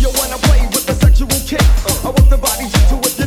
You wanna play with the sexual kick? I want the body to it.